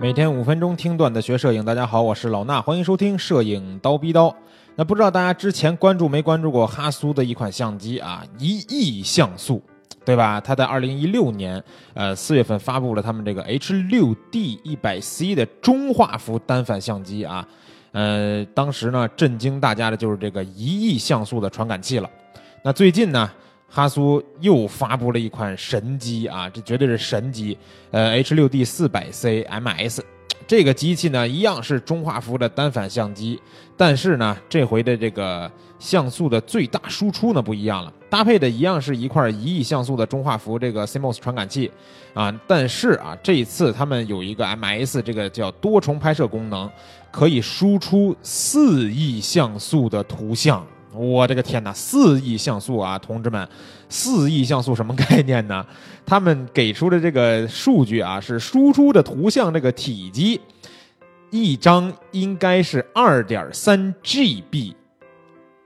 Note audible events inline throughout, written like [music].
每天五分钟听段子学摄影，大家好，我是老衲，欢迎收听摄影刀逼刀。那不知道大家之前关注没关注过哈苏的一款相机啊，一亿像素，对吧？它在二零一六年呃四月份发布了他们这个 H 六 D 一百 C 的中画幅单反相机啊，呃，当时呢震惊大家的就是这个一亿像素的传感器了。那最近呢？哈苏又发布了一款神机啊，这绝对是神机，呃，H 六 D 四百 C MS，这个机器呢一样是中画幅的单反相机，但是呢这回的这个像素的最大输出呢不一样了，搭配的一样是一块一亿像素的中画幅这个 CMOS 传感器啊，但是啊这一次他们有一个 MS 这个叫多重拍摄功能，可以输出四亿像素的图像。我的个天哪，四亿像素啊，同志们，四亿像素什么概念呢？他们给出的这个数据啊，是输出的图像这个体积，一张应该是二点三 GB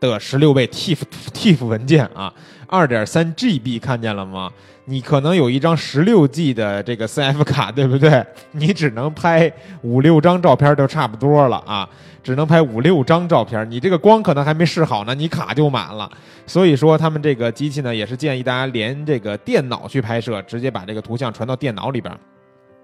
的十六倍 TIFF TIFF 文件啊，二点三 GB 看见了吗？你可能有一张十六 G 的这个 CF 卡，[laughs] 对不对？你只能拍五六张照片就差不多了啊。只能拍五六张照片，你这个光可能还没试好呢，你卡就满了。所以说，他们这个机器呢，也是建议大家连这个电脑去拍摄，直接把这个图像传到电脑里边。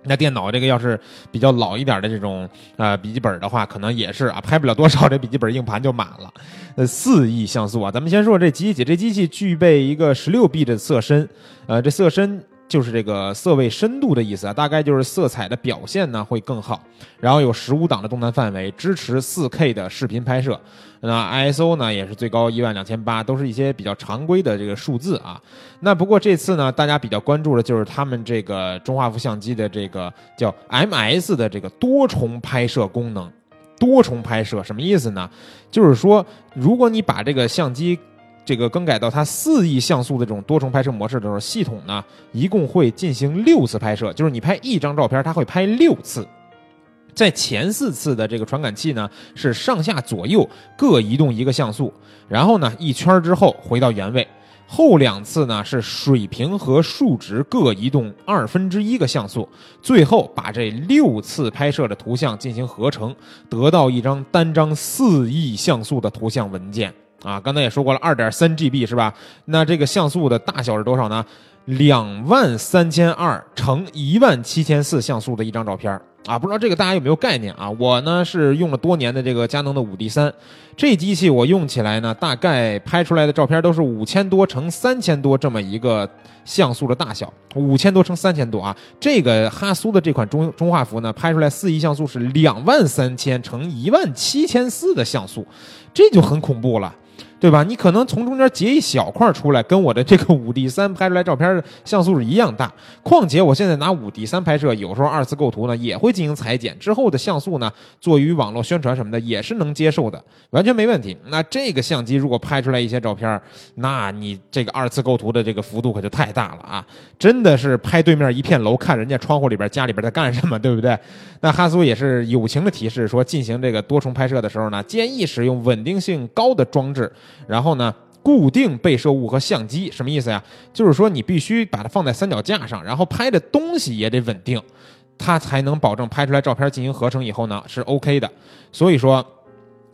那电脑这个要是比较老一点的这种呃笔记本的话，可能也是啊，拍不了多少，这笔记本硬盘就满了。呃，四亿像素啊，咱们先说这机器，这机器具备一个十六 B 的色深，呃，这色深。就是这个色位深度的意思啊，大概就是色彩的表现呢会更好。然后有十五档的动态范围，支持四 K 的视频拍摄。那 ISO 呢也是最高一万两千八，都是一些比较常规的这个数字啊。那不过这次呢，大家比较关注的就是他们这个中画幅相机的这个叫 MS 的这个多重拍摄功能。多重拍摄什么意思呢？就是说，如果你把这个相机这个更改到它四亿像素的这种多重拍摄模式的时候，系统呢一共会进行六次拍摄，就是你拍一张照片，它会拍六次。在前四次的这个传感器呢是上下左右各移动一个像素，然后呢一圈之后回到原位。后两次呢是水平和数值各移动二分之一个像素，最后把这六次拍摄的图像进行合成，得到一张单张四亿像素的图像文件。啊，刚才也说过了，二点三 GB 是吧？那这个像素的大小是多少呢？两万三千二乘一万七千四像素的一张照片啊！不知道这个大家有没有概念啊？我呢是用了多年的这个佳能的五 D 三，这机器我用起来呢，大概拍出来的照片都是五千多乘三千多这么一个像素的大小，五千多乘三千多啊！这个哈苏的这款中中画幅呢，拍出来四亿像素是两万三千乘一万七千四的像素，这就很恐怖了。对吧？你可能从中间截一小块出来，跟我的这个五 D 三拍出来照片像素是一样大。况且我现在拿五 D 三拍摄，有时候二次构图呢也会进行裁剪，之后的像素呢，做于网络宣传什么的也是能接受的，完全没问题。那这个相机如果拍出来一些照片，那你这个二次构图的这个幅度可就太大了啊！真的是拍对面一片楼，看人家窗户里边家里边在干什么，对不对？那哈苏也是友情的提示说，进行这个多重拍摄的时候呢，建议使用稳定性高的装置。然后呢，固定被摄物和相机什么意思呀？就是说你必须把它放在三脚架上，然后拍的东西也得稳定，它才能保证拍出来照片进行合成以后呢是 OK 的。所以说，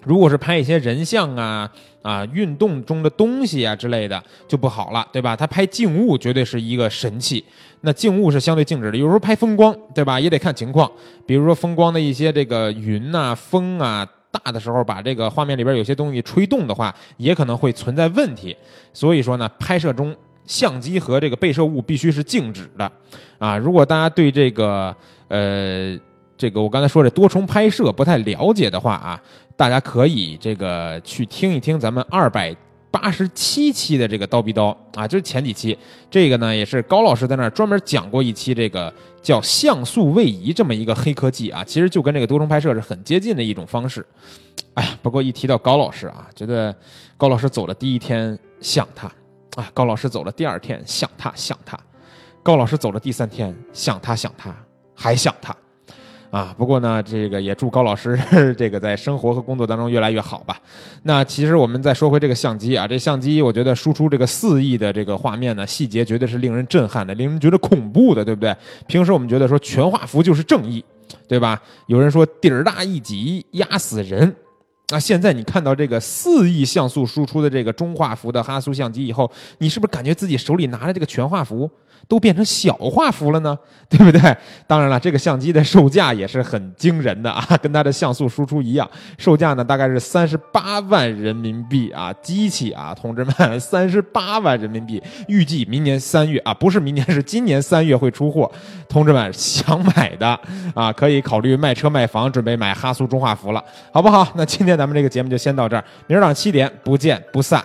如果是拍一些人像啊啊运动中的东西啊之类的就不好了，对吧？它拍静物绝对是一个神器。那静物是相对静止的，有时候拍风光，对吧？也得看情况，比如说风光的一些这个云啊、风啊。大的时候，把这个画面里边有些东西吹动的话，也可能会存在问题。所以说呢，拍摄中相机和这个被摄物必须是静止的啊。如果大家对这个呃这个我刚才说这多重拍摄不太了解的话啊，大家可以这个去听一听咱们二百。八十七期的这个刀逼刀啊，就是前几期，这个呢也是高老师在那儿专门讲过一期这个叫像素位移这么一个黑科技啊，其实就跟这个多重拍摄是很接近的一种方式。哎呀，不过一提到高老师啊，觉得高老师走了第一天想他啊，高老师走了第二天想他想他，高老师走了第三天想他想他还想他。啊，不过呢，这个也祝高老师 [laughs] 这个在生活和工作当中越来越好吧。那其实我们再说回这个相机啊，这相机我觉得输出这个四亿的这个画面呢，细节绝对是令人震撼的，令人觉得恐怖的，对不对？平时我们觉得说全画幅就是正义，对吧？有人说底儿大一级压死人。那现在你看到这个四亿像素输出的这个中画幅的哈苏相机以后，你是不是感觉自己手里拿着这个全画幅？都变成小画幅了呢，对不对？当然了，这个相机的售价也是很惊人的啊，跟它的像素输出一样，售价呢大概是三十八万人民币啊，机器啊，同志们，三十八万人民币，预计明年三月啊，不是明年，是今年三月会出货，同志们想买的啊，可以考虑卖车卖房，准备买哈苏中画幅了，好不好？那今天呢咱们这个节目就先到这儿，明儿早上七点不见不散。